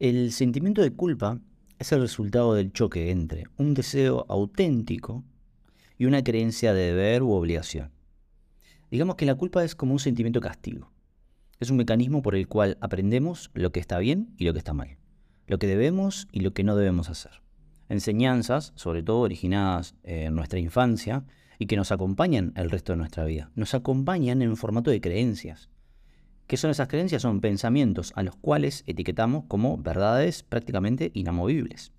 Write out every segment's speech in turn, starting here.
El sentimiento de culpa es el resultado del choque entre un deseo auténtico y una creencia de deber u obligación. Digamos que la culpa es como un sentimiento castigo. Es un mecanismo por el cual aprendemos lo que está bien y lo que está mal, lo que debemos y lo que no debemos hacer. Enseñanzas, sobre todo originadas en nuestra infancia y que nos acompañan el resto de nuestra vida. Nos acompañan en formato de creencias. ¿Qué son esas creencias? Son pensamientos a los cuales etiquetamos como verdades prácticamente inamovibles.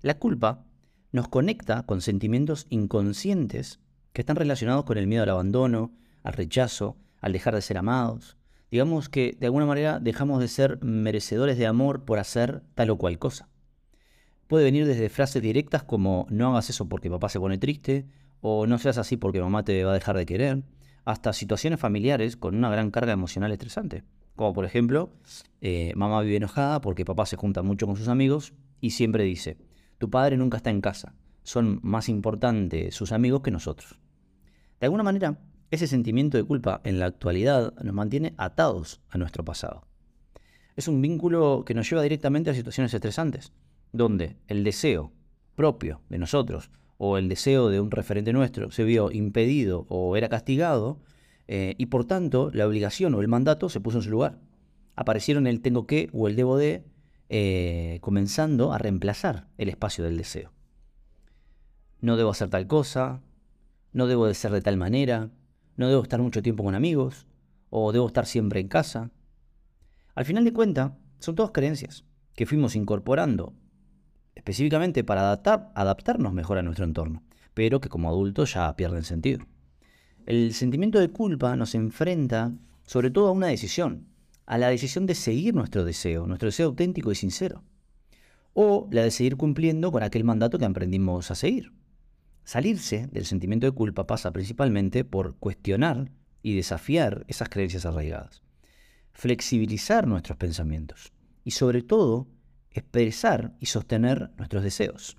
La culpa nos conecta con sentimientos inconscientes que están relacionados con el miedo al abandono, al rechazo, al dejar de ser amados. Digamos que de alguna manera dejamos de ser merecedores de amor por hacer tal o cual cosa. Puede venir desde frases directas como no hagas eso porque papá se pone triste, o no seas así porque mamá te va a dejar de querer, hasta situaciones familiares con una gran carga emocional estresante. Como por ejemplo, eh, mamá vive enojada porque papá se junta mucho con sus amigos y siempre dice, tu padre nunca está en casa, son más importantes sus amigos que nosotros. De alguna manera, ese sentimiento de culpa en la actualidad nos mantiene atados a nuestro pasado. Es un vínculo que nos lleva directamente a situaciones estresantes, donde el deseo propio de nosotros o el deseo de un referente nuestro se vio impedido o era castigado, eh, y por tanto la obligación o el mandato se puso en su lugar. Aparecieron el tengo que o el debo de, eh, comenzando a reemplazar el espacio del deseo. No debo hacer tal cosa, no debo de ser de tal manera, no debo estar mucho tiempo con amigos, o debo estar siempre en casa. Al final de cuentas, son todas creencias que fuimos incorporando específicamente para adaptar, adaptarnos mejor a nuestro entorno, pero que como adultos ya pierden sentido. El sentimiento de culpa nos enfrenta sobre todo a una decisión, a la decisión de seguir nuestro deseo, nuestro deseo auténtico y sincero, o la de seguir cumpliendo con aquel mandato que aprendimos a seguir. Salirse del sentimiento de culpa pasa principalmente por cuestionar y desafiar esas creencias arraigadas, flexibilizar nuestros pensamientos y sobre todo expresar y sostener nuestros deseos.